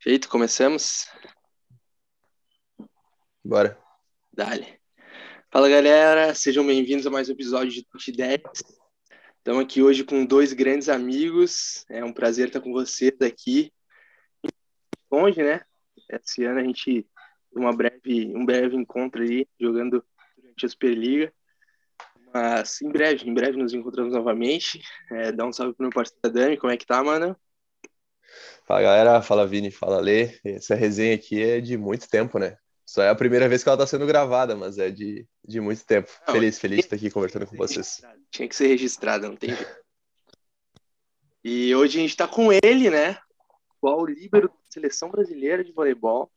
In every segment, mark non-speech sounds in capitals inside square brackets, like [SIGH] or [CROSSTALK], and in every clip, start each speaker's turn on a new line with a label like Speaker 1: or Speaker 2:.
Speaker 1: Feito, começamos?
Speaker 2: Bora.
Speaker 1: Dale. Fala galera, sejam bem-vindos a mais um episódio de Tute 10. Estamos aqui hoje com dois grandes amigos. É um prazer estar com vocês aqui. Longe, né? Esse ano a gente uma breve, um breve encontro aí jogando durante a Superliga. Mas em breve, em breve nos encontramos novamente. É, dá um salve pro meu parceiro Dani, como é que tá, mano?
Speaker 2: Fala galera, fala Vini, fala Lê. Essa resenha aqui é de muito tempo, né? Só é a primeira vez que ela está sendo gravada, mas é de, de muito tempo. Não, feliz, feliz de estar aqui conversando com vocês.
Speaker 1: Tinha que ser registrada, não tem jeito. E hoje a gente está com ele, né? O líbero da seleção brasileira de voleibol,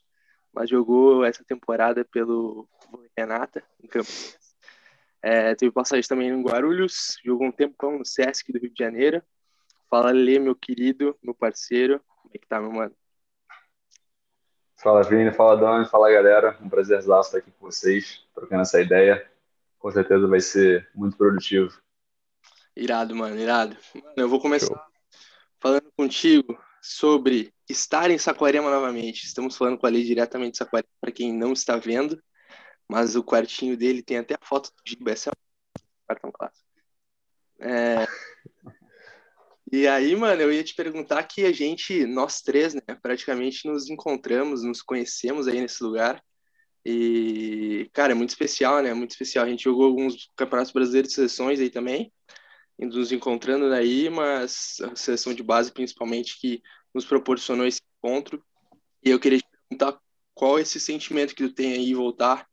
Speaker 1: mas jogou essa temporada pelo Renata, em Campinas. É, teve passagem também em Guarulhos, jogou um tempão no Sesc do Rio de Janeiro. Fala, Lê, meu querido, meu parceiro. Como é que tá, meu mano?
Speaker 3: Fala, Vini, fala, Dani, fala, galera. Um prazer estar aqui com vocês, trocando essa ideia. Com certeza vai ser muito produtivo.
Speaker 1: Irado, mano, irado. Mano, eu vou começar Show. falando contigo sobre estar em Saquarema novamente. Estamos falando com a Lei diretamente de Saquarema, para quem não está vendo, mas o quartinho dele tem até a foto do Giba, essa é um cartão clássico. É... E aí, mano, eu ia te perguntar que a gente, nós três, né, praticamente nos encontramos, nos conhecemos aí nesse lugar. E, cara, é muito especial, né? Muito especial. A gente jogou alguns campeonatos brasileiros de seleções aí também, nos encontrando daí, mas a seleção de base, principalmente, que nos proporcionou esse encontro. E eu queria te perguntar qual é esse sentimento que tu tem aí voltar,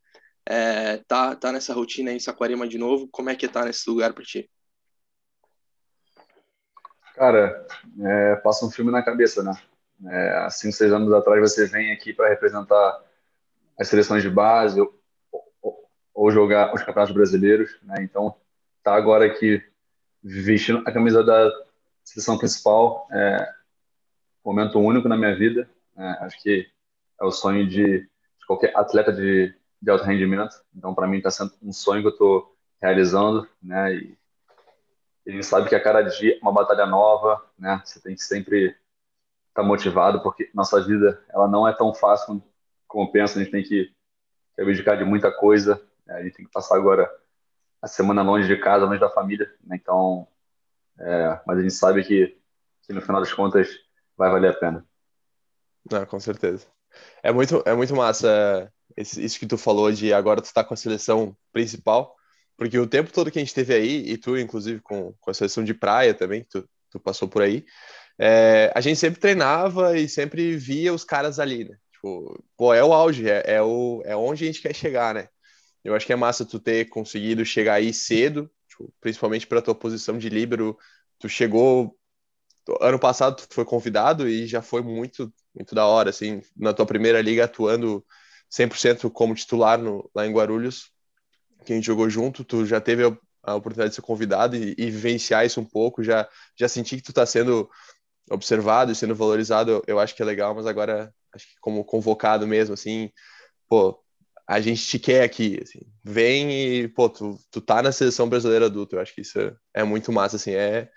Speaker 1: é, tá, tá nessa rotina aí em Saquarema de novo, como é que tá nesse lugar para ti?
Speaker 3: Cara, é, passa um filme na cabeça, né? É, há cinco, seis anos atrás você vem aqui para representar as seleções de base ou, ou, ou, jogar os campeonatos brasileiros, né? Então, tá agora aqui vestindo a camisa da seleção principal, é momento único na minha vida. Né? Acho que é o sonho de, de qualquer atleta de, de alto rendimento. Então, para mim, está sendo um sonho que eu estou realizando, né? E, a gente sabe que a cada dia é uma batalha nova, né? Você tem que sempre estar tá motivado, porque nossa vida ela não é tão fácil como pensa. A gente tem que, que abdicar de muita coisa. Né? A gente tem que passar agora a semana longe de casa, longe da família. Né? Então, é, mas a gente sabe que, que no final das contas vai valer a pena.
Speaker 2: Não, com certeza. É muito, é muito massa isso que tu falou de agora tu está com a seleção principal porque o tempo todo que a gente teve aí, e tu, inclusive, com, com a seleção de praia também, tu, tu passou por aí, é, a gente sempre treinava e sempre via os caras ali, né? Tipo, pô, é o auge, é, é, o, é onde a gente quer chegar, né? Eu acho que é massa tu ter conseguido chegar aí cedo, tipo, principalmente para tua posição de líbero. Tu chegou ano passado, tu foi convidado e já foi muito muito da hora, assim, na tua primeira liga atuando 100% como titular no, lá em Guarulhos que a gente jogou junto, tu já teve a, a oportunidade de ser convidado e, e, vivenciar isso um pouco, já, já senti que tu está sendo observado e sendo valorizado, eu, acho que é legal, mas agora, acho que como convocado mesmo, assim, pô, a gente te quer aqui, assim, vem e, pô, tu, tu tá na seleção brasileira adulta, eu acho que isso é muito massa, assim, é,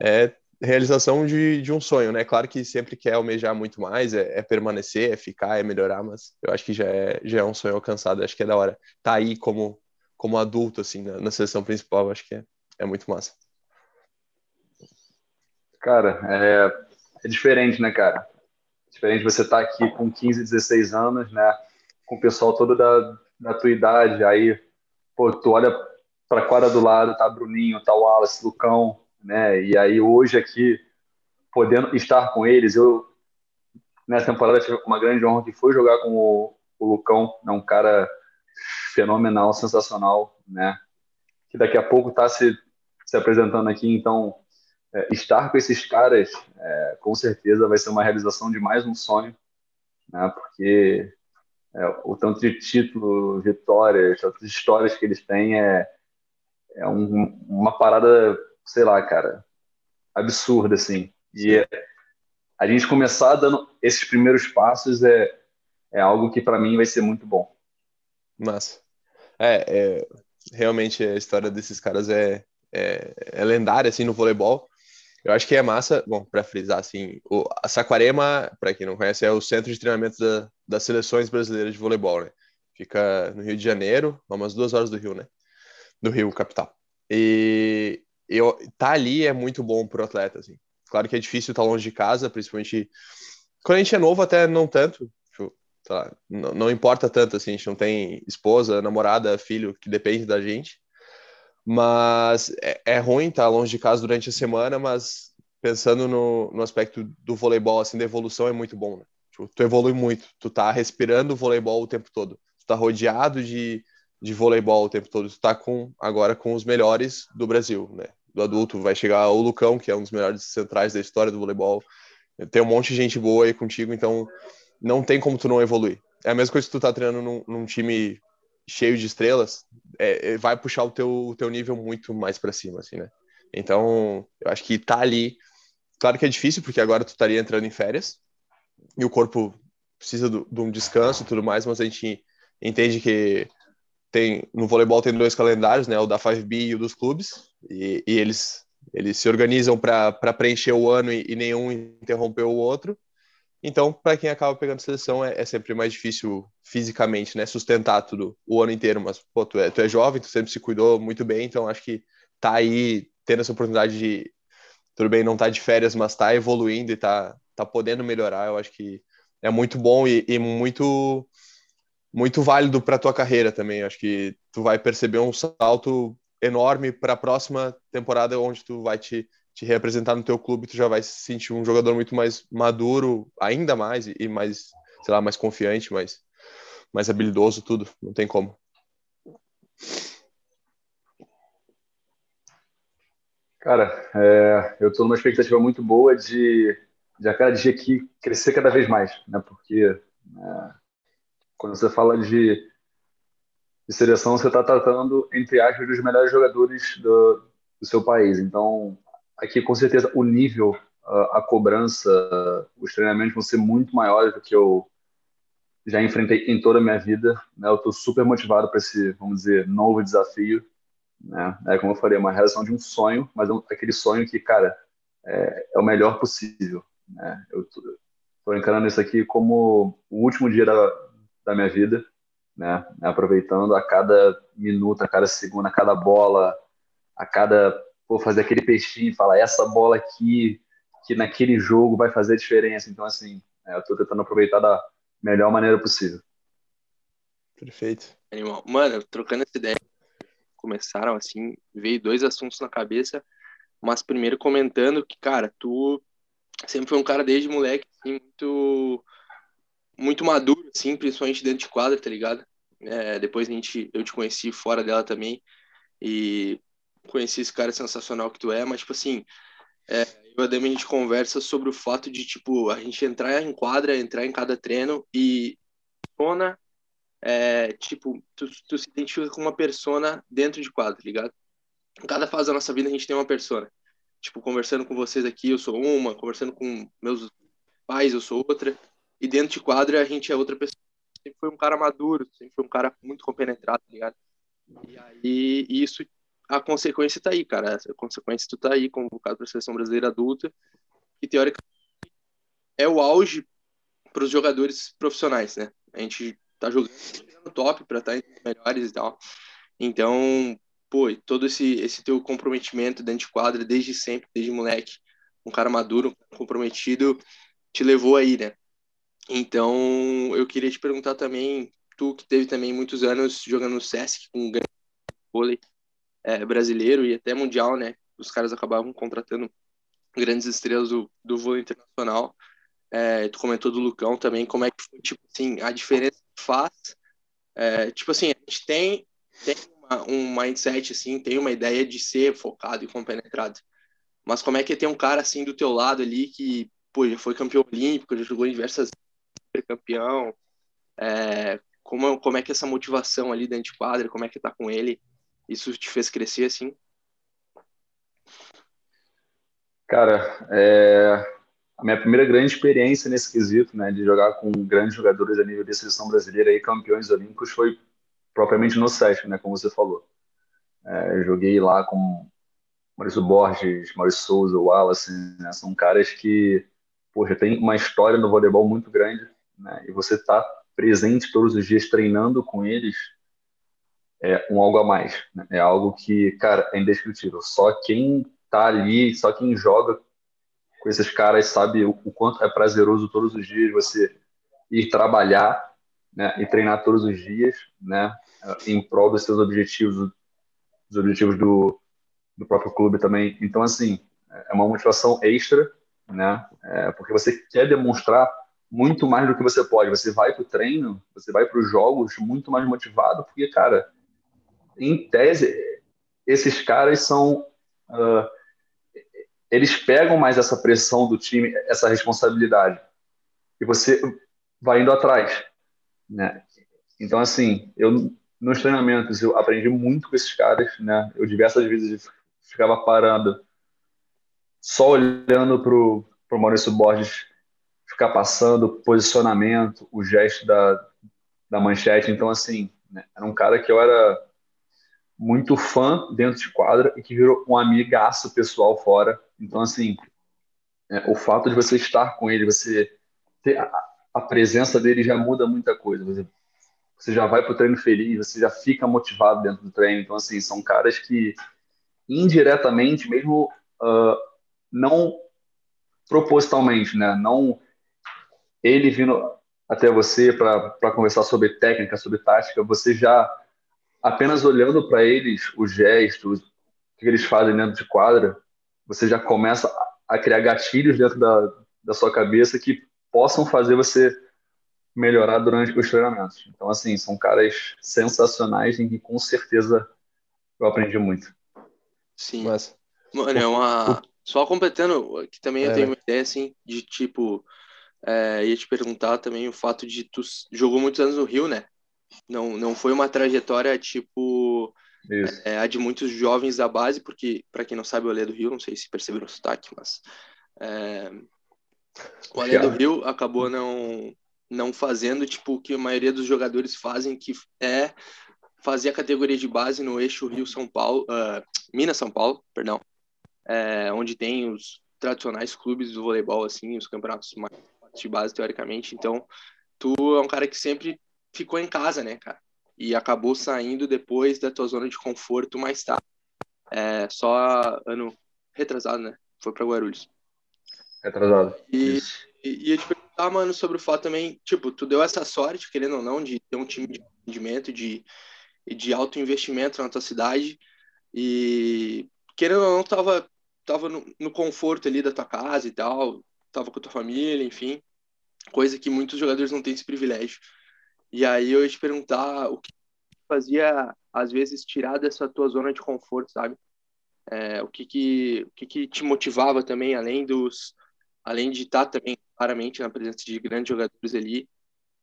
Speaker 2: é realização de, de um sonho, né? Claro que sempre quer almejar muito mais, é, é, permanecer, é ficar, é melhorar, mas eu acho que já é, já é um sonho alcançado, acho que é da hora. Tá aí como como adulto, assim, na, na seleção principal, acho que é, é muito massa.
Speaker 3: Cara, é, é diferente, né, cara? É diferente você estar tá aqui com 15, 16 anos, né? Com o pessoal todo da, da tua idade, aí, pô, tu olha pra quadra do lado, tá Bruninho, tá Wallace, Lucão, né? E aí hoje aqui, podendo estar com eles, eu nessa temporada tive uma grande honra que foi jogar com o, o Lucão, né? um cara fenomenal, sensacional, né? Que daqui a pouco está se, se apresentando aqui, então é, estar com esses caras, é, com certeza vai ser uma realização de mais um sonho, né? Porque é, o tanto de título, vitórias, tantas histórias que eles têm é, é um, uma parada, sei lá, cara, absurda, assim. E a gente começar dando esses primeiros passos é, é algo que para mim vai ser muito bom.
Speaker 2: Massa. É, é, realmente a história desses caras é, é, é lendária, assim, no voleibol. Eu acho que é massa, bom, para frisar assim, o, a Saquarema, para quem não conhece, é o centro de treinamento da, das seleções brasileiras de voleibol, né? Fica no Rio de Janeiro, umas duas horas do Rio, né? Do Rio, capital. E eu, tá ali é muito bom pro atleta, assim. Claro que é difícil estar tá longe de casa, principalmente quando a gente é novo, até não tanto. Tá, não, não importa tanto, assim, a gente não tem esposa, namorada, filho que depende da gente. Mas é, é ruim estar tá longe de casa durante a semana, mas pensando no, no aspecto do voleibol, assim, da evolução é muito bom, né? Tipo, tu evolui muito, tu tá respirando voleibol o tempo todo, tu tá rodeado de, de voleibol o tempo todo, tu tá com, agora com os melhores do Brasil, né? Do adulto, vai chegar o Lucão, que é um dos melhores centrais da história do voleibol, tem um monte de gente boa aí contigo, então não tem como tu não evoluir. É a mesma coisa que tu tá treinando num, num time cheio de estrelas, é, é, vai puxar o teu, o teu nível muito mais para cima, assim, né? Então, eu acho que tá ali. Claro que é difícil, porque agora tu estaria entrando em férias e o corpo precisa do, de um descanso e tudo mais, mas a gente entende que tem no voleibol tem dois calendários, né? O da 5B e o dos clubes, e, e eles eles se organizam para preencher o ano e, e nenhum interrompeu o outro. Então, para quem acaba pegando seleção, é, é, sempre mais difícil fisicamente, né? Sustentar tudo o ano inteiro. Mas, pô, tu é, tu é jovem, tu sempre se cuidou muito bem, então acho que tá aí tendo essa oportunidade de. Tudo bem, não tá de férias, mas tá evoluindo e tá, tá podendo melhorar. Eu acho que é muito bom e, e muito muito válido para tua carreira também. Eu acho que tu vai perceber um salto enorme para a próxima temporada onde tu vai te te representar no teu clube, tu já vai se sentir um jogador muito mais maduro, ainda mais, e mais, sei lá, mais confiante, mais, mais habilidoso, tudo. Não tem como.
Speaker 3: Cara, é, eu estou numa expectativa muito boa de, de a cada dia aqui crescer cada vez mais, né? Porque é, quando você fala de, de seleção, você está tratando, entre aspas, dos melhores jogadores do, do seu país. Então, aqui com certeza o nível, a, cobrança, os treinamentos vão ser muito maiores do que eu já enfrentei em toda a minha vida. Né? Eu estou super motivado para esse, vamos dizer, novo desafio. Né? É como eu falei, é uma realização de um sonho, mas é aquele sonho que, cara, é, é o melhor possível. Né? Eu estou encarando isso aqui como o último dia da, da minha vida, né? aproveitando a cada minuto, a cada segundo, a cada bola, a cada pô, fazer aquele peixinho e falar essa bola aqui, que naquele jogo vai fazer diferença. Então, assim, é, eu tô tentando aproveitar da melhor maneira possível.
Speaker 2: Perfeito.
Speaker 1: Animal. Mano, trocando essa ideia, começaram assim, veio dois assuntos na cabeça, mas primeiro comentando que, cara, tu sempre foi um cara desde moleque, assim, muito, muito maduro, assim, principalmente dentro de quadra, tá ligado? É, depois a gente, eu te conheci fora dela também, e conheci esse cara sensacional que tu é, mas, tipo assim, é, eu e a Demi, a gente conversa sobre o fato de, tipo, a gente entrar em quadra, entrar em cada treino e persona, é, tipo, tu, tu se identifica com uma persona dentro de quadra, tá ligado? Em cada fase da nossa vida a gente tem uma persona. Tipo, conversando com vocês aqui, eu sou uma, conversando com meus pais, eu sou outra. E dentro de quadra a gente é outra pessoa. Sempre foi um cara maduro, sempre foi um cara muito compenetrado, tá ligado? E aí isso a consequência está aí, cara. A consequência tu tá aí convocado para a seleção brasileira adulta, que teoricamente é o auge para os jogadores profissionais, né? A gente tá jogando no top para estar tá entre os melhores e tal. Então, pô, todo esse esse teu comprometimento dentro de quadra desde sempre, desde moleque, um cara maduro, comprometido, te levou aí, né? Então, eu queria te perguntar também, tu que teve também muitos anos jogando no SESC com um grande vôlei, é, brasileiro e até mundial, né? Os caras acabavam contratando grandes estrelas do, do vôlei internacional. É, tu comentou do Lucão também, como é que foi, tipo assim, a diferença que faz. É, tipo assim, a gente tem, tem uma, um mindset, assim, tem uma ideia de ser focado e compenetrado. Mas como é que tem um cara, assim, do teu lado ali que, pô, já foi campeão olímpico, já jogou em diversas campeão, é, como, como é que essa motivação ali dentro de quadra, como é que tá com ele? Isso te fez crescer assim?
Speaker 3: Cara, é... a minha primeira grande experiência nesse quesito, né, de jogar com grandes jogadores a nível de seleção brasileira e campeões olímpicos foi propriamente no SESC, né, como você falou. É, joguei lá com Maurício Borges, Maurício Souza, Wallace, né? são caras que, poxa, tem uma história no voleibol muito grande, né? E você tá presente todos os dias treinando com eles é um algo a mais, né? É algo que, cara, é indescritível. Só quem tá ali, só quem joga com esses caras sabe o, o quanto é prazeroso todos os dias você ir trabalhar, né? E treinar todos os dias, né? Em prol dos seus objetivos, dos objetivos do do próprio clube também. Então, assim, é uma motivação extra, né? É, porque você quer demonstrar muito mais do que você pode. Você vai para o treino, você vai para os jogos muito mais motivado, porque, cara, em tese, esses caras são. Uh, eles pegam mais essa pressão do time, essa responsabilidade. E você vai indo atrás. Né? Então, assim, eu nos treinamentos eu aprendi muito com esses caras, né? Eu diversas vezes ficava parado, só olhando pro, pro Maurício Borges ficar passando, posicionamento, o gesto da, da manchete. Então, assim, né, era um cara que eu era muito fã dentro de quadra e que virou um amigaço pessoal fora. Então, assim, é, o fato de você estar com ele, você ter a, a presença dele já muda muita coisa. Você, você já vai para o treino feliz, você já fica motivado dentro do treino. Então, assim, são caras que indiretamente, mesmo uh, não propositalmente, né? Não ele vindo até você para conversar sobre técnica, sobre tática, você já apenas olhando para eles, os gestos, o que eles fazem dentro de quadra, você já começa a criar gatilhos dentro da, da sua cabeça que possam fazer você melhorar durante os treinamentos. Então, assim, são caras sensacionais em que com certeza eu aprendi muito.
Speaker 1: Sim. Mas... Mano, é uma. Só completando, que também eu é. tenho uma ideia, assim, de tipo. É, ia te perguntar também o fato de tu jogou muitos anos no Rio, né? Não, não foi uma trajetória tipo é, a de muitos jovens da base, porque, para quem não sabe, o Alê do Rio, não sei se perceberam o sotaque, mas é, o Alê do Rio acabou não, não fazendo tipo o que a maioria dos jogadores fazem, que é fazia a categoria de base no eixo Rio-São Paulo, uh, Minas-São Paulo, perdão, é, onde tem os tradicionais clubes do voleibol, assim, os campeonatos mais de base, teoricamente. Então, tu é um cara que sempre ficou em casa, né, cara? E acabou saindo depois da tua zona de conforto mais tarde. É, só ano retrasado, né? Foi para Guarulhos.
Speaker 3: Retrasado.
Speaker 1: E, e ia te perguntar, mano, sobre o fato também, tipo, tu deu essa sorte, querendo ou não, de ter um time de rendimento, de e de alto investimento na tua cidade e querendo ou não tava tava no, no, conforto ali da tua casa e tal, tava com a tua família, enfim, coisa que muitos jogadores não têm esse privilégio. E aí eu ia te perguntar o que fazia às vezes tirar dessa tua zona de conforto, sabe? É, o que que o que que te motivava também além dos além de estar também claramente na presença de grandes jogadores ali,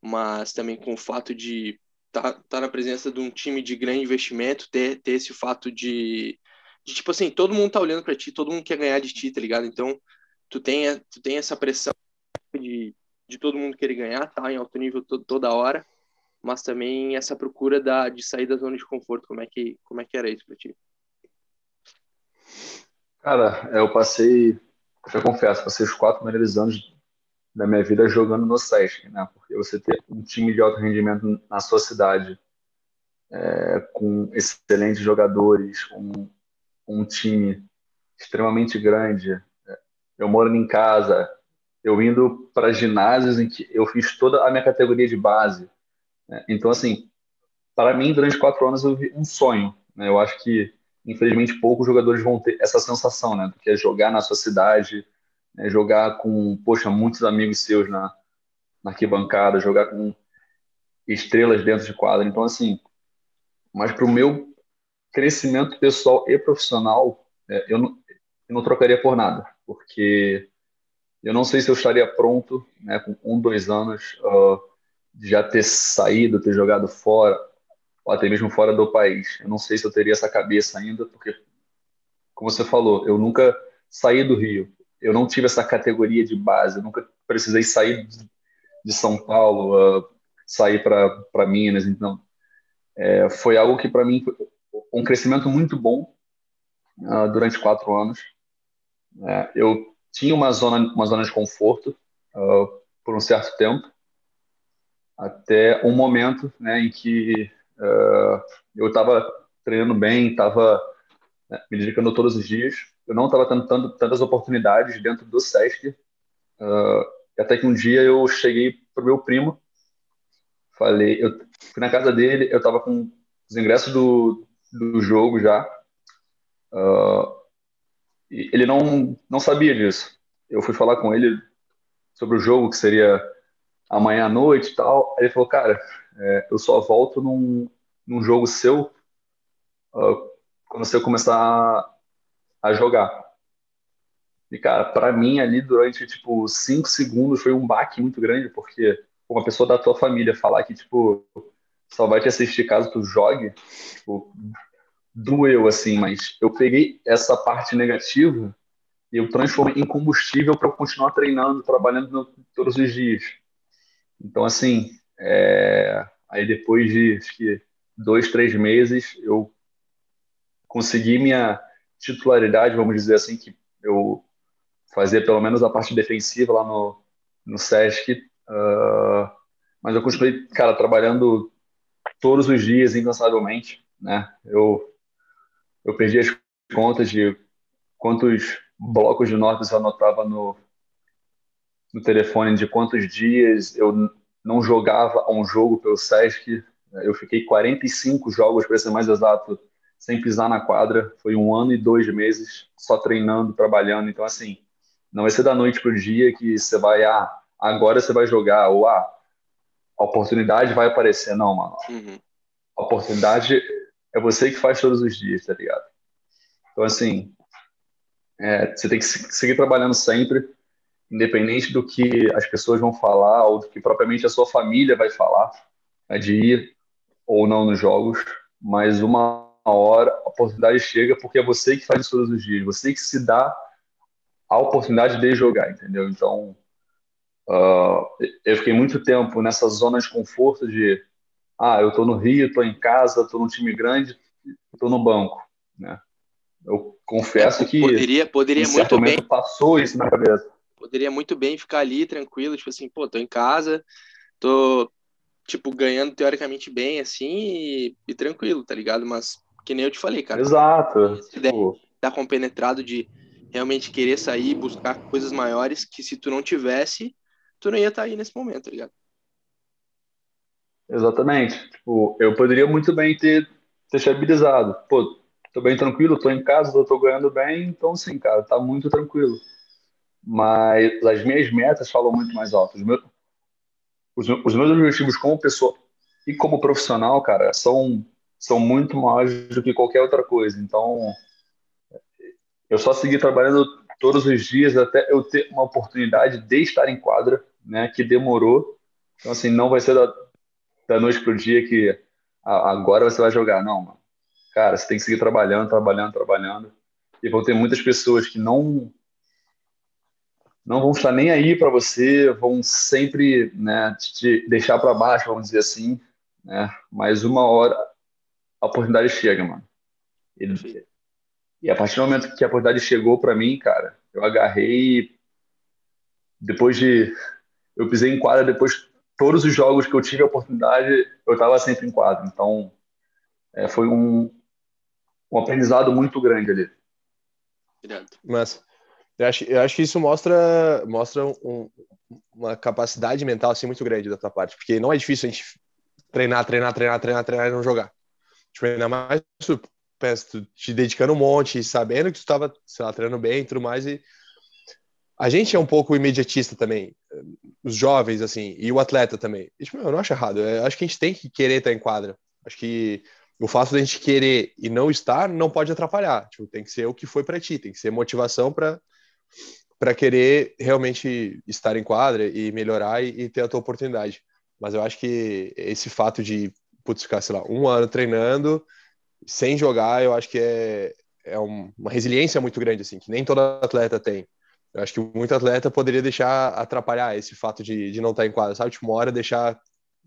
Speaker 1: mas também com o fato de tá, tá na presença de um time de grande investimento, ter, ter esse fato de, de, tipo assim, todo mundo tá olhando para ti, todo mundo quer ganhar de ti, tá ligado? Então, tu tem, tu tem essa pressão de, de todo mundo querer ganhar, tá em alto nível to, toda hora, mas também essa procura da, de sair da zona de conforto, como é que, como é que era isso para ti?
Speaker 3: Cara, eu passei, eu confesso, passei os quatro primeiros anos da minha vida jogando no SESC, né? Porque você ter um time de alto rendimento na sua cidade, é, com excelentes jogadores, um, um time extremamente grande. É, eu moro em casa, eu indo para ginásios em que eu fiz toda a minha categoria de base. Né? Então, assim, para mim, durante quatro anos, eu vi um sonho. Né? Eu acho que, infelizmente, poucos jogadores vão ter essa sensação, né? Que é jogar na sua cidade, né, jogar com, poxa, muitos amigos seus na, na arquibancada, jogar com estrelas dentro de quadra. Então, assim, mas para o meu crescimento pessoal e profissional, é, eu, não, eu não trocaria por nada, porque eu não sei se eu estaria pronto, né, com um, dois anos, uh, já ter saído, ter jogado fora, ou até mesmo fora do país. Eu não sei se eu teria essa cabeça ainda, porque, como você falou, eu nunca saí do Rio eu não tive essa categoria de base, eu nunca precisei sair de São Paulo, uh, sair para Minas, então é, foi algo que para mim foi um crescimento muito bom, uh, durante quatro anos. É, eu tinha uma zona, uma zona de conforto uh, por um certo tempo, até um momento né, em que uh, eu estava treinando bem, estava né, me dedicando todos os dias. Eu não estava tendo tanto, tantas oportunidades dentro do SESC. Uh, até que um dia eu cheguei para meu primo, falei, eu fui na casa dele, eu estava com os ingressos do, do jogo já. Uh, ele não, não sabia disso. Eu fui falar com ele sobre o jogo, que seria amanhã à noite e tal. Aí ele falou, cara, é, eu só volto num, num jogo seu uh, quando você começar a, a jogar. E, cara, para mim ali durante, tipo, cinco segundos foi um baque muito grande, porque uma pessoa da tua família falar que, tipo, só vai te assistir caso tu jogue, tipo, doeu, assim, mas eu peguei essa parte negativa e eu transformei em combustível para continuar treinando, trabalhando todos os dias. Então, assim, é... aí depois de, que, dois, três meses, eu consegui minha titularidade, vamos dizer assim, que eu fazia pelo menos a parte defensiva lá no, no Sesc. Uh, mas eu continuei, cara, trabalhando todos os dias, incansavelmente, né? Eu, eu perdi as contas de quantos blocos de notas eu anotava no, no telefone, de quantos dias eu não jogava um jogo pelo Sesc. Eu fiquei 45 jogos, para ser mais exato, sem pisar na quadra. Foi um ano e dois meses só treinando, trabalhando. Então, assim, não vai ser da noite para o dia que você vai, ah, agora você vai jogar, ou ah, a oportunidade vai aparecer. Não, mano. Uhum. A oportunidade é você que faz todos os dias, tá ligado? Então, assim, é, você tem que seguir trabalhando sempre, independente do que as pessoas vão falar ou do que propriamente a sua família vai falar, né, de ir ou não nos jogos, mas uma hora a oportunidade chega porque é você que faz isso todos os dias, você que se dá a oportunidade de jogar, entendeu? Então, uh, eu fiquei muito tempo nessa zona de conforto de, ah, eu tô no Rio, tô em casa, tô num time grande, tô no banco, né? Eu confesso que
Speaker 1: poderia, poderia muito bem
Speaker 3: passou isso na cabeça.
Speaker 1: Poderia muito bem ficar ali tranquilo, tipo assim, pô, tô em casa, tô tipo ganhando teoricamente bem assim e, e tranquilo, tá ligado? Mas que nem eu te falei, cara.
Speaker 3: Exato.
Speaker 1: Tipo... Tá compenetrado de realmente querer sair, buscar coisas maiores que se tu não tivesse, tu não ia estar tá aí nesse momento, tá ligado?
Speaker 3: Exatamente. Tipo, eu poderia muito bem ter, ter estabilizado. Pô, tô bem tranquilo, tô em casa, tô, tô ganhando bem, então sim, cara, tá muito tranquilo. Mas as minhas metas falam muito mais alto. Os meus, os, meus objetivos como pessoa e como profissional, cara, são, são muito maiores do que qualquer outra coisa. Então, eu só segui trabalhando todos os dias até eu ter uma oportunidade de estar em quadra, né? Que demorou. Então, assim, não vai ser da, da noite pro dia que agora você vai jogar. Não, mano. Cara, você tem que seguir trabalhando, trabalhando, trabalhando. E vão ter muitas pessoas que não não vão estar nem aí para você, vão sempre né, te deixar para baixo, vamos dizer assim. Né? Mas uma hora a oportunidade chega, mano. Ele, e a partir do momento que a oportunidade chegou para mim, cara, eu agarrei. Depois de. Eu pisei em quadra, depois todos os jogos que eu tive a oportunidade, eu estava sempre em quadra. Então, é, foi um, um aprendizado muito grande ali.
Speaker 2: Mas eu acho, eu acho que isso mostra, mostra um, uma capacidade mental assim, muito grande da tua parte, porque não é difícil a gente treinar, treinar, treinar, treinar, treinar e não jogar. Tipo, ainda mais pensa, te dedicando um monte, sabendo que tu estava, lá, treinando bem e tudo mais. E a gente é um pouco imediatista também, os jovens, assim, e o atleta também. Tipo, eu não acho errado. Eu acho que a gente tem que querer estar em quadra. Acho que o fato de a gente querer e não estar não pode atrapalhar. Tipo, tem que ser o que foi para ti, tem que ser motivação para para querer realmente estar em quadra e melhorar e, e, ter a tua oportunidade. Mas eu acho que esse fato de putz, ficar, sei lá, um ano treinando sem jogar, eu acho que é, é uma resiliência muito grande, assim, que nem todo atleta tem. Eu acho que muito atleta poderia deixar atrapalhar esse fato de, de não estar em quadra, sabe? Tipo, uma hora deixar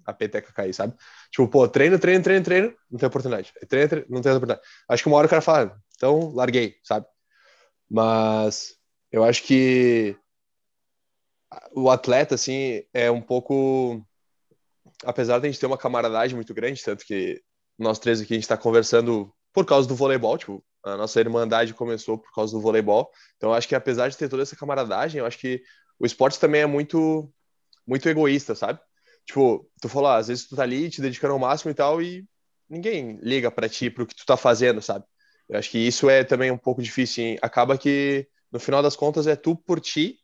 Speaker 2: a peteca cair, sabe? Tipo, pô, treino, treino, treino, treino, não tem oportunidade. Treino, treino, não tem oportunidade. Acho que uma hora o cara fala, Então, larguei, sabe? Mas eu acho que o atleta, assim, é um pouco. Apesar de a gente ter uma camaradagem muito grande, tanto que nós três aqui a gente está conversando por causa do voleibol, tipo, a nossa irmandade começou por causa do voleibol. Então, acho que apesar de ter toda essa camaradagem, eu acho que o esporte também é muito, muito egoísta, sabe? Tipo, tu falou, ah, às vezes tu tá ali te dedicando ao máximo e tal, e ninguém liga para ti, pro que tu tá fazendo, sabe? Eu acho que isso é também um pouco difícil. Hein? Acaba que, no final das contas, é tu por ti.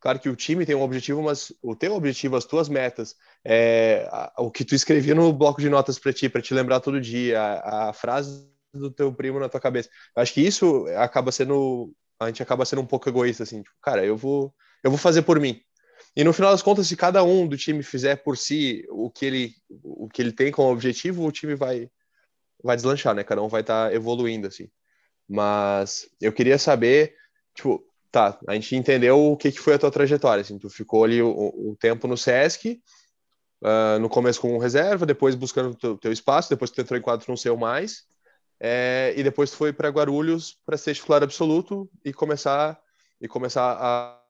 Speaker 2: Claro que o time tem um objetivo, mas o teu objetivo, as tuas metas, é, o que tu escrevia no bloco de notas para ti, para te lembrar todo dia, a, a, frase do teu primo na tua cabeça. Eu acho que isso acaba sendo, a gente acaba sendo um pouco egoísta, assim, tipo, cara, eu vou, eu vou fazer por mim. E no final das contas, se cada um do time fizer por si o que ele, o que ele tem como objetivo, o time vai, vai deslanchar, né? Cada um vai estar tá evoluindo, assim. Mas eu queria saber, tipo, tá, a gente entendeu o que, que foi a tua trajetória, assim, tu ficou ali o, tempo no Sesc, uh, no começo com reserva, depois buscando o teu, teu, espaço, depois tu entrou em quadro não seu mais, é, e depois tu foi para Guarulhos para ser titular absoluto e começar e começar a,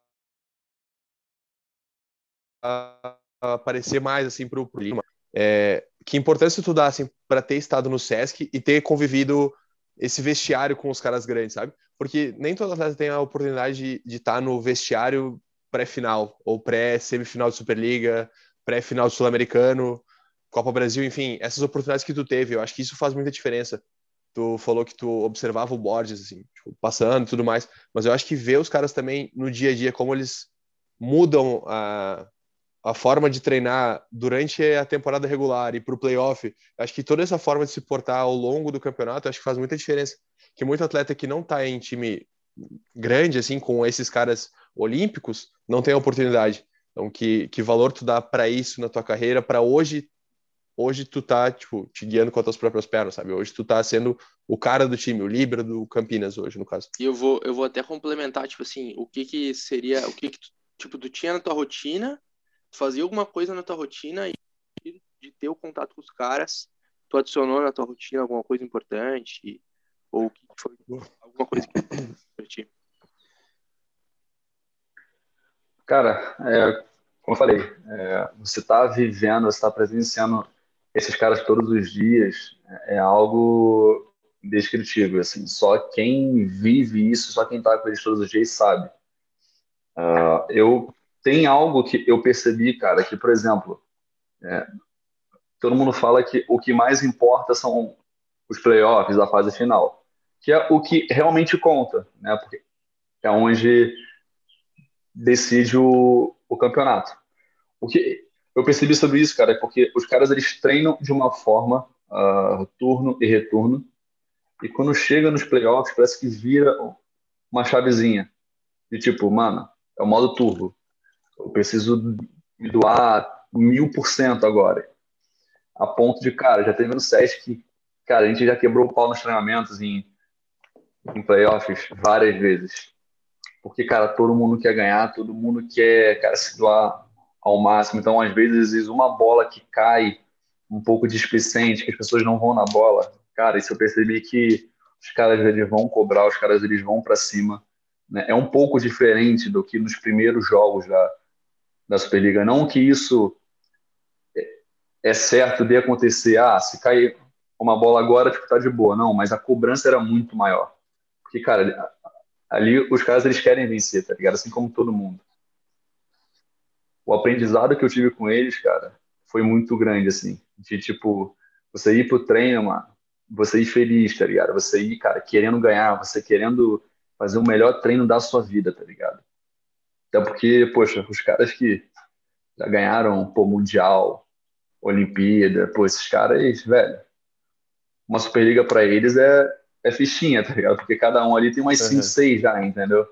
Speaker 2: a, aparecer mais assim para o Lima. É, que importância tu dá assim, para ter estado no Sesc e ter convivido esse vestiário com os caras grandes, sabe? Porque nem todo atleta tem a oportunidade de, estar no vestiário pré-final ou pré-semifinal de Superliga, pré-final de Sul-Americano, Copa Brasil, enfim, essas oportunidades que tu teve, eu acho que isso faz muita diferença. Tu falou que tu observava o Borges, assim, tipo, passando e tudo mais, mas eu acho que ver os caras também no dia a dia, como eles mudam a, a forma de treinar durante a temporada regular e para o playoff, acho que toda essa forma de se portar ao longo do campeonato, acho que faz muita diferença. Que muito atleta que não está em time grande, assim, com esses caras olímpicos, não tem a oportunidade. Então, que, que valor tu dá para isso na tua carreira, para hoje hoje tu tá, tipo, te guiando com as tuas próprias pernas, sabe? Hoje tu tá sendo o cara do time, o líbero do Campinas hoje, no caso.
Speaker 1: E eu vou, eu vou até complementar, tipo assim, o que que seria, o que que tu, tipo, tu tinha na tua rotina fazia alguma coisa na tua rotina e de ter o contato com os caras, tu adicionou na tua rotina alguma coisa importante ou que foi alguma coisa que pra ti?
Speaker 3: Cara, é, como eu falei, é, você está vivendo, você está presenciando esses caras todos os dias, é, é algo indescritível, assim, só quem vive isso, só quem está com eles todos os dias sabe. Uh, eu tem algo que eu percebi, cara, que, por exemplo, é, todo mundo fala que o que mais importa são os playoffs, a fase final, que é o que realmente conta, né? Porque é onde decide o, o campeonato. O que eu percebi sobre isso, cara, é porque os caras eles treinam de uma forma uh, turno e retorno, e quando chega nos playoffs parece que vira uma chavezinha de tipo, mano, é o modo turbo eu preciso me doar mil por cento agora. A ponto de, cara, já teve no SESC que, cara, a gente já quebrou o pau nos treinamentos em, em playoffs várias vezes. Porque, cara, todo mundo quer ganhar, todo mundo quer, cara, se doar ao máximo. Então, às vezes, uma bola que cai um pouco displicente, que as pessoas não vão na bola. Cara, isso eu percebi que os caras eles vão cobrar, os caras eles vão para cima. Né? É um pouco diferente do que nos primeiros jogos da, da Superliga. Não que isso é certo de acontecer, ah, se cair uma bola agora, tipo, tá de boa. Não, mas a cobrança era muito maior. Porque, cara, ali os caras eles querem vencer, tá ligado? Assim como todo mundo. O aprendizado que eu tive com eles, cara, foi muito grande, assim. De, tipo, você ir pro treino, mano, você ir feliz, tá ligado? Você ir, cara, querendo ganhar, você querendo fazer o melhor treino da sua vida, tá ligado? Até porque, poxa, os caras que já ganharam pô, Mundial, Olimpíada, pô, esses caras, velho, uma Superliga para eles é, é fichinha, tá ligado? Porque cada um ali tem umas 5, uhum. 6 já, entendeu?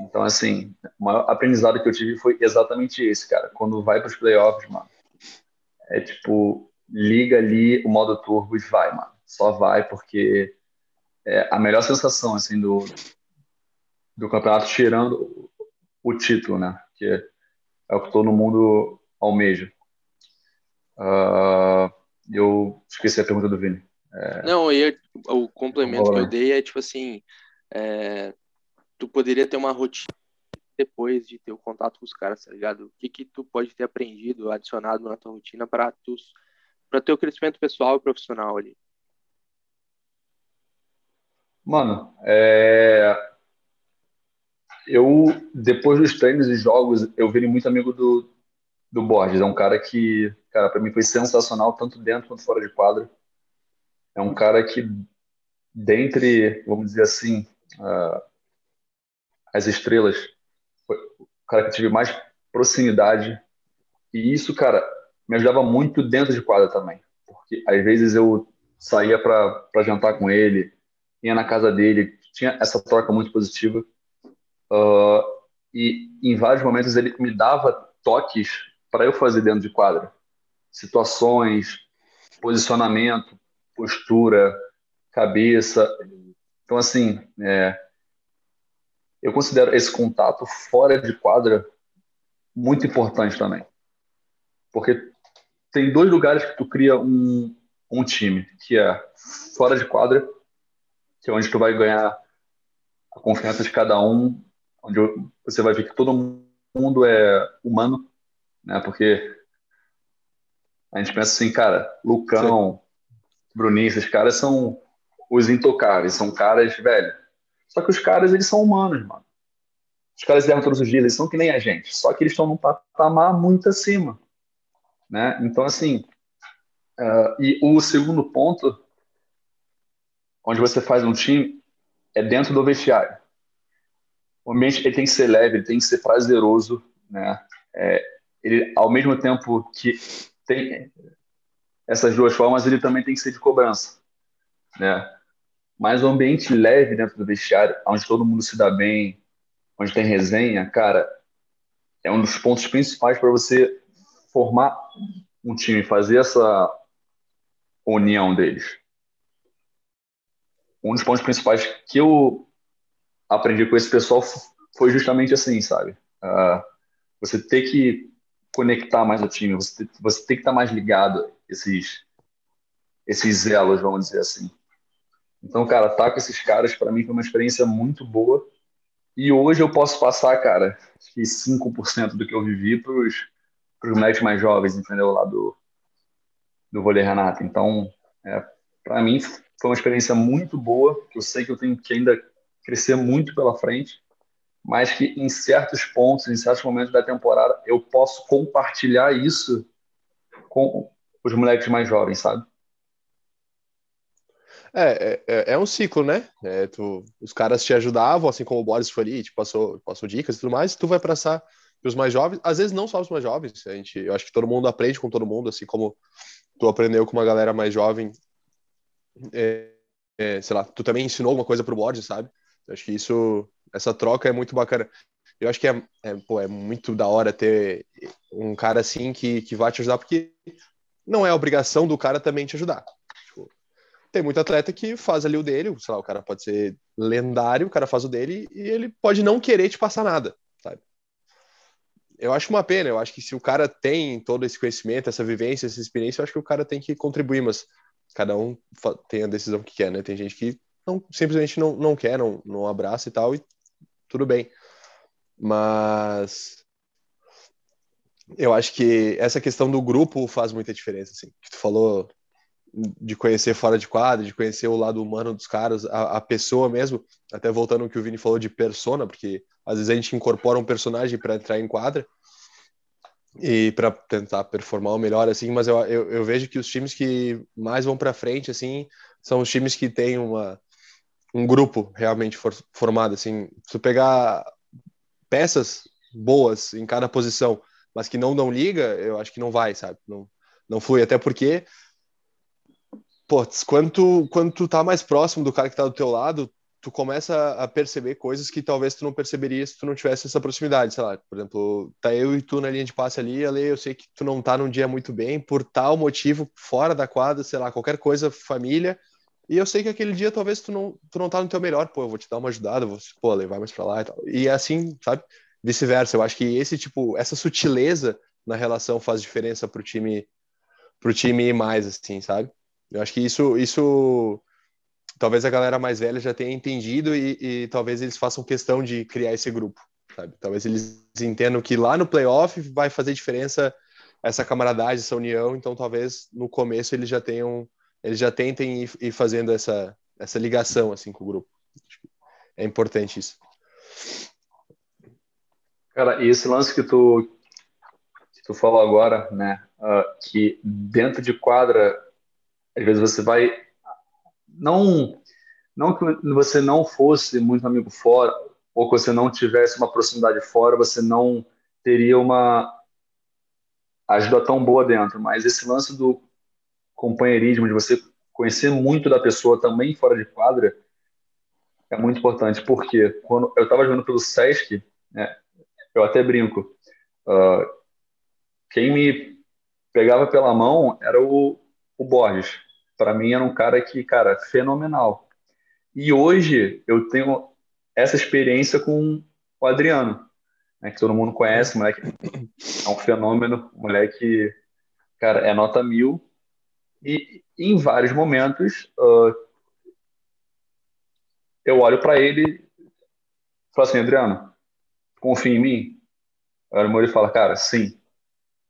Speaker 3: Então, assim, o maior aprendizado que eu tive foi exatamente esse, cara. Quando vai para os playoffs, mano, é tipo, liga ali o modo turbo e vai, mano. Só vai, porque é a melhor sensação, assim, do, do campeonato, tirando o título, né? Que é o que todo mundo almeja. Uh, eu esqueci a pergunta do Vini. É...
Speaker 1: Não, eu, o complemento que eu dei é tipo assim, é, tu poderia ter uma rotina depois de ter o contato com os caras, tá ligado? O que que tu pode ter aprendido, adicionado na tua rotina para tu para ter o crescimento pessoal e profissional ali?
Speaker 3: Mano, é... eu depois dos treinos e jogos, eu virei muito amigo do, do Borges. É um cara que, cara, para mim foi sensacional, tanto dentro quanto fora de quadra. É um cara que, dentre, vamos dizer assim, uh, as estrelas, foi o cara que tive mais proximidade. E isso, cara, me ajudava muito dentro de quadra também. Porque às vezes eu saía para jantar com ele, ia na casa dele, tinha essa troca muito positiva. Uh, e em vários momentos ele me dava toques para eu fazer dentro de quadra. Situações, posicionamento, postura, cabeça. Então, assim, é, eu considero esse contato fora de quadra muito importante também. Porque tem dois lugares que tu cria um, um time, que é fora de quadra, que é onde tu vai ganhar a confiança de cada um, onde você vai ver que todo mundo é humano, né? Porque a gente pensa assim, cara, Lucão. Bruninho, esses caras são os intocáveis, são caras, velho. Só que os caras, eles são humanos, mano. Os caras erram todos os dias, eles são que nem a gente, só que eles estão num patamar muito acima né? Então, assim, uh, e o segundo ponto, onde você faz um time, é dentro do vestiário. O ambiente ele tem que ser leve, ele tem que ser prazeroso, né? É, ele, ao mesmo tempo que tem essas duas formas, ele também tem que ser de cobrança, né? Mas o ambiente leve dentro do vestiário, onde todo mundo se dá bem, onde tem resenha, cara, é um dos pontos principais para você formar um time, fazer essa união deles. Um dos pontos principais que eu aprendi com esse pessoal foi justamente assim, sabe? Uh, você ter que conectar mais o time, você, você tem que estar mais ligado esses esses elos, vamos dizer assim. Então, cara, estar tá com esses caras para mim foi uma experiência muito boa. E hoje eu posso passar, cara, que 5% do que eu vivi para os moleques mais jovens, entendeu? Lá do, do vôlei Renata. Então, é, para mim, foi uma experiência muito boa, que eu sei que eu tenho que ainda crescer muito pela frente, mas que em certos pontos, em certos momentos da temporada, eu posso compartilhar isso com os moleques mais jovens, sabe?
Speaker 2: É, é, é um ciclo, né? É, tu, os caras te ajudavam, assim como o Boris foi ali, te passou, passou dicas e tudo mais, tu vai passar os mais jovens, às vezes não só os mais jovens, a gente, eu acho que todo mundo aprende com todo mundo, assim como tu aprendeu com uma galera mais jovem, é, é, sei lá, tu também ensinou alguma coisa pro Borges, sabe? Acho que isso, essa troca é muito bacana. Eu acho que é, é, pô, é muito da hora ter um cara assim que, que vai te ajudar, porque não é obrigação do cara também te ajudar. Tipo, tem muito atleta que faz ali o dele, sei lá, o cara pode ser lendário, o cara faz o dele e ele pode não querer te passar nada eu acho uma pena. Eu acho que se o cara tem todo esse conhecimento, essa vivência, essa experiência, eu acho que o cara tem que contribuir, mas cada um tem a decisão que quer, né? Tem gente que não, simplesmente não, não quer, não, não abraça e tal, e tudo bem. Mas eu acho que essa questão do grupo faz muita diferença, assim. Que tu falou de conhecer fora de quadra, de conhecer o lado humano dos caras, a, a pessoa mesmo, até voltando ao que o Vini falou de persona, porque às vezes a gente incorpora um personagem para entrar em quadra e para tentar performar o melhor, assim, mas eu, eu, eu, vejo que os times que mais vão para frente, assim, são os times que têm uma, um grupo realmente for, formado, assim, se pegar peças boas em cada posição, mas que não dão liga, eu acho que não vai, sabe, não, não flui, até porque pô, quando quando tu tá mais próximo do cara que tá do teu lado, tu começa a perceber coisas que talvez tu não perceberia se tu não tivesse essa proximidade, sei lá, por exemplo, tá eu e tu na linha de passe ali, ali eu sei que tu não tá num dia muito bem, por tal motivo, fora da quadra, sei lá, qualquer coisa, família, e eu sei que aquele dia talvez tu não, tu não tá no teu melhor, pô, eu vou te dar uma ajudada, vou, pô, levar mais pra lá e tal, e assim, sabe, vice-versa, eu acho que esse tipo, essa sutileza na relação faz diferença pro time, pro time ir mais, assim, sabe? Eu acho que isso, isso talvez a galera mais velha já tenha entendido e, e talvez eles façam questão de criar esse grupo, sabe? Talvez eles entendam que lá no playoff vai fazer diferença essa camaradagem, essa união, então talvez no começo eles já tenham, eles já tentem ir, ir fazendo essa, essa ligação assim com o grupo. É importante isso.
Speaker 3: Cara, e esse lance que tu, que tu falou agora, né, uh, que dentro de quadra, às vezes você vai não não que você não fosse muito amigo fora ou que você não tivesse uma proximidade fora, você não teria uma ajuda tão boa dentro, mas esse lance do companheirismo, de você conhecer muito da pessoa também fora de quadra, é muito importante, porque quando eu estava jogando pelo Sesc, né, eu até brinco, uh, quem me pegava pela mão era o, o Borges. Para mim era um cara que, cara, fenomenal. E hoje eu tenho essa experiência com o Adriano, né, que todo mundo conhece, moleque é um fenômeno, moleque, cara, é nota mil. E em vários momentos uh, eu olho para ele e falo assim, Adriano, confia em mim? Aí o ele fala, cara, sim.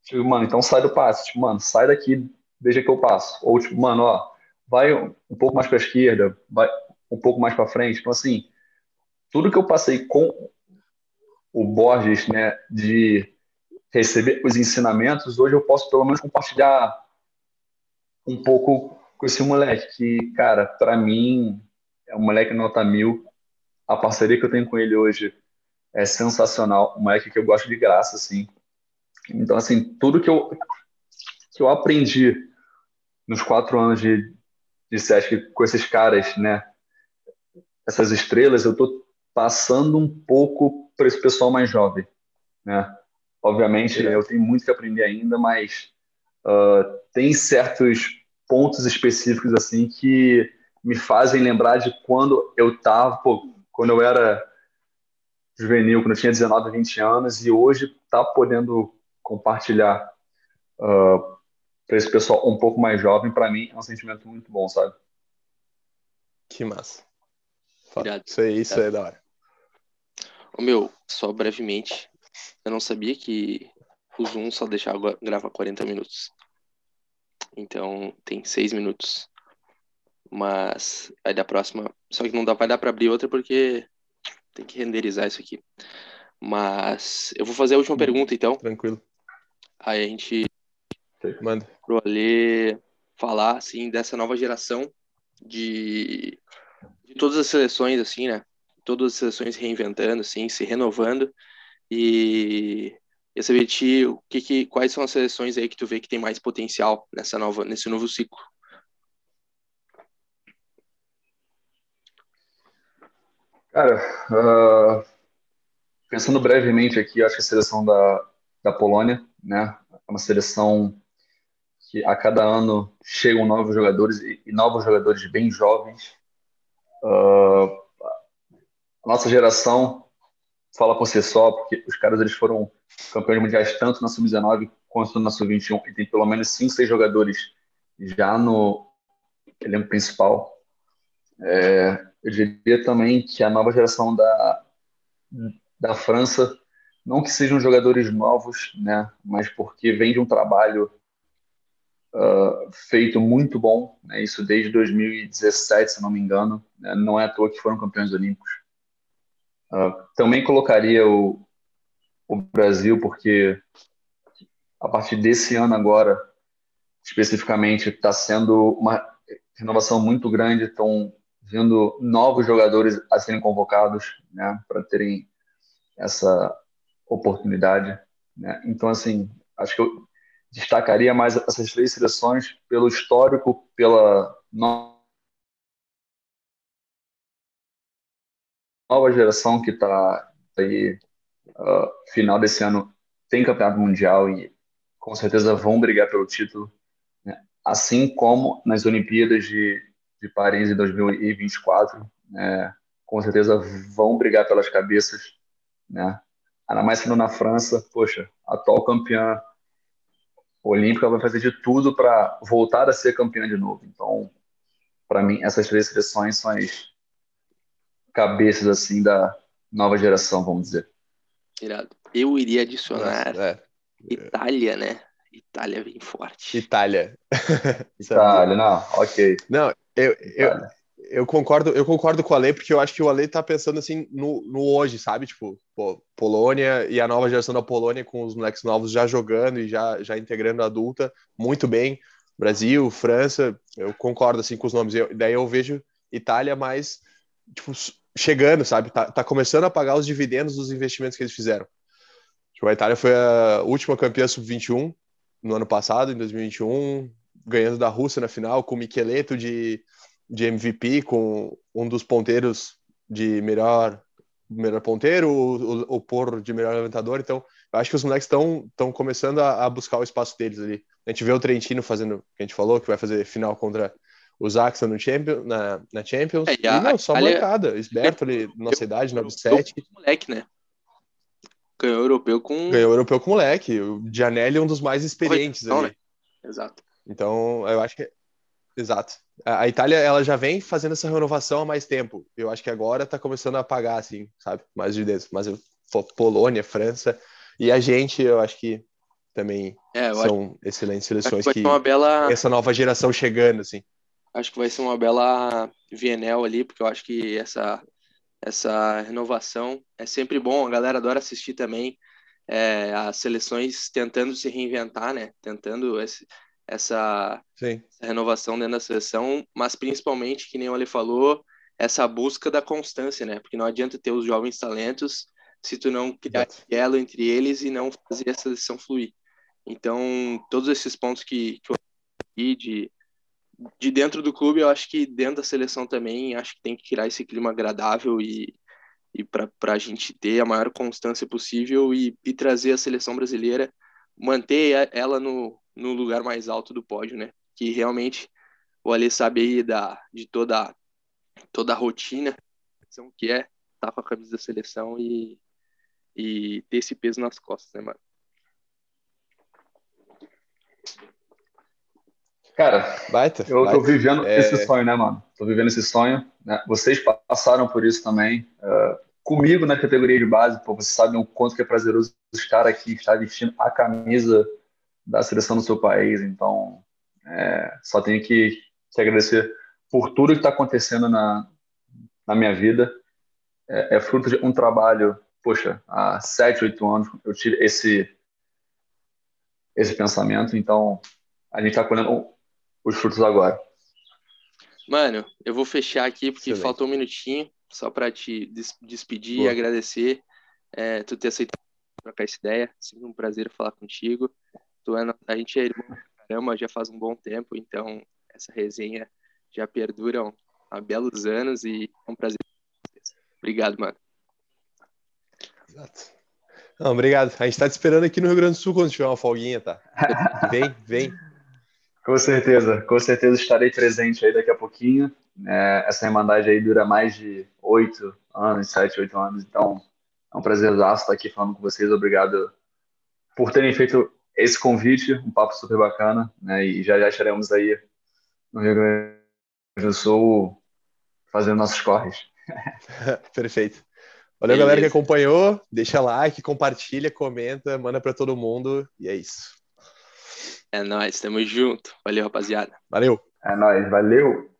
Speaker 3: Tipo, mano, então sai do passe. Tipo, mano, sai daqui, veja que eu passo. Ou, tipo, mano, ó, vai um pouco mais para a esquerda, vai um pouco mais para frente. Então, assim, tudo que eu passei com o Borges, né, de receber os ensinamentos, hoje eu posso pelo menos compartilhar um pouco com esse moleque, que, cara, para mim é um moleque nota mil. A parceria que eu tenho com ele hoje é sensacional. Um moleque que eu gosto de graça, assim. Então, assim, tudo que eu, que eu aprendi nos quatro anos de, de SESC com esses caras, né? Essas estrelas, eu tô passando um pouco para esse pessoal mais jovem, né? Obviamente, é. eu tenho muito que aprender ainda, mas uh, tem certos pontos específicos assim que me fazem lembrar de quando eu tava, pô, quando eu era juvenil, quando eu tinha 19, 20 anos, e hoje tá podendo compartilhar uh, ah, para esse pessoal um pouco mais jovem, para mim é um sentimento muito bom, sabe?
Speaker 2: Que massa. Isso aí, isso é da hora.
Speaker 1: O meu, só brevemente, eu não sabia que o Zoom só deixava gravar 40 minutos. Então tem 6 minutos. Mas aí da próxima. Só que não dá, vai dar para abrir outra porque tem que renderizar isso aqui. Mas eu vou fazer a última hum, pergunta então.
Speaker 2: Tranquilo.
Speaker 1: Aí a gente
Speaker 2: manda
Speaker 1: pro Ale falar assim dessa nova geração de, de todas as seleções assim, né? Todas as seleções reinventando assim, se renovando e eu saber de o que, que quais são as seleções aí que tu vê que tem mais potencial nessa nova nesse novo ciclo.
Speaker 3: Cara, uh, pensando brevemente aqui, acho que a seleção da, da Polônia, né, é uma seleção que a cada ano chegam novos jogadores e, e novos jogadores bem jovens. Uh, a nossa geração fala por si só, porque os caras eles foram campeões mundiais tanto na sub-19 quanto na sub-21 e tem pelo menos cinco, seis jogadores já no elenco principal. É, eu diria também que a nova geração da, da França, não que sejam jogadores novos, né, mas porque vem de um trabalho uh, feito muito bom, né, isso desde 2017, se não me engano, né, não é à toa que foram campeões olímpicos. Uh, também colocaria o, o Brasil, porque a partir desse ano agora, especificamente, está sendo uma renovação muito grande, estão vendo novos jogadores a serem convocados, né, para terem essa oportunidade, né? Então assim, acho que eu destacaria mais essas três seleções pelo histórico, pela nova geração que está aí uh, final desse ano tem campeonato mundial e com certeza vão brigar pelo título, né? assim como nas Olimpíadas de de Paris em 2024, né, com certeza vão brigar pelas cabeças, né? Ainda mais sendo na França, poxa, atual campeã Olímpica vai fazer de tudo para voltar a ser campeã de novo. Então, para mim, essas três seleções são as cabeças assim da nova geração, vamos dizer.
Speaker 1: Irado. Eu iria adicionar Nossa, é. Itália, né? Itália vem forte.
Speaker 2: Itália. [LAUGHS]
Speaker 3: Itália, não, ok.
Speaker 2: Não, eu, eu, eu concordo, eu concordo com o Ale, porque eu acho que o Ale tá pensando assim no, no hoje, sabe? Tipo, pô, Polônia e a nova geração da Polônia com os moleques novos já jogando e já, já integrando a adulta muito bem. Brasil, França, eu concordo assim com os nomes. Eu, daí eu vejo Itália mais tipo, chegando, sabe? Tá, tá começando a pagar os dividendos dos investimentos que eles fizeram. Tipo, a Itália foi a última campeã sub-21 no ano passado, em 2021, ganhando da Rússia na final, com o Micheleto de, de MVP, com um dos ponteiros de melhor melhor ponteiro, o, o, o por de melhor levantador. Então, eu acho que os moleques estão começando a, a, buscar o espaço deles ali. A gente vê o Trentino fazendo, que a gente falou, que vai fazer final contra o Zaxa no Champions, na, na Champions. É, e, a, e não, só a, molecada. Esberto ali, nossa idade, 97.
Speaker 1: Moleque, né? Ganhou europeu com.
Speaker 2: Ganhou europeu com moleque. O Gianelli é um dos mais experientes não, ali. Né?
Speaker 1: Exato.
Speaker 2: Então, eu acho que. Exato. A Itália, ela já vem fazendo essa renovação há mais tempo. Eu acho que agora tá começando a apagar, assim, sabe? Mais de dentro. Mas eu, Polônia, França. E a gente, eu acho que também é, são acho... excelentes seleções que, que
Speaker 1: bela...
Speaker 2: essa nova geração chegando, assim.
Speaker 1: Acho que vai ser uma bela Vienel ali, porque eu acho que essa essa renovação. É sempre bom, a galera adora assistir também é, as seleções tentando se reinventar, né? Tentando esse, essa, essa, renovação dentro da seleção, mas principalmente, que nem o Ale falou, essa busca da constância, né? Porque não adianta ter os jovens talentos se tu não criar elo entre eles e não fazer a seleção fluir. Então, todos esses pontos que, que eu de de dentro do clube, eu acho que dentro da seleção também, acho que tem que criar esse clima agradável e, e para a gente ter a maior constância possível e, e trazer a seleção brasileira, manter ela no, no lugar mais alto do pódio, né? Que realmente o Ali sabe aí da, de toda, toda a rotina que é estar tá com a camisa da seleção e, e ter esse peso nas costas, né, mano?
Speaker 3: Cara, baita, eu baita. tô vivendo é... esse sonho, né, mano? Tô vivendo esse sonho. Né? Vocês passaram por isso também. Uh, comigo na categoria de base, pô, vocês sabem o quanto que é prazeroso estar aqui, estar vestindo a camisa da seleção do seu país. Então, é, só tenho que, que, agradecer por tudo que está acontecendo na, na minha vida. É, é, fruto de um trabalho, poxa, há sete, oito anos eu tive esse, esse pensamento. Então, a gente está colhendo os frutos agora.
Speaker 1: Mano, eu vou fechar aqui porque Excelente. faltou um minutinho só para te des despedir Boa. e agradecer é, tu ter aceitado trocar essa ideia. Sempre um prazer falar contigo. Tu é, a gente é irmão caramba já faz um bom tempo, então essa resenha já perdura há belos anos e é um prazer. Obrigado, mano.
Speaker 2: Exato. Não, obrigado. A gente está te esperando aqui no Rio Grande do Sul quando tiver uma folguinha, tá? [LAUGHS] Vem, vem.
Speaker 3: Com certeza, com certeza estarei presente aí daqui a pouquinho. É, essa Irmandade aí dura mais de oito anos, sete, oito anos, então é um prazer estar aqui falando com vocês. Obrigado por terem feito esse convite, um papo super bacana, né? E já já estaremos aí no Rio Grande do Sul fazendo nossos corres. [LAUGHS]
Speaker 2: Perfeito. Valeu, Beleza. galera que acompanhou. Deixa like, compartilha, comenta, manda para todo mundo e é isso.
Speaker 1: É nóis, tamo junto. Valeu, rapaziada.
Speaker 2: Valeu.
Speaker 3: É nóis, valeu.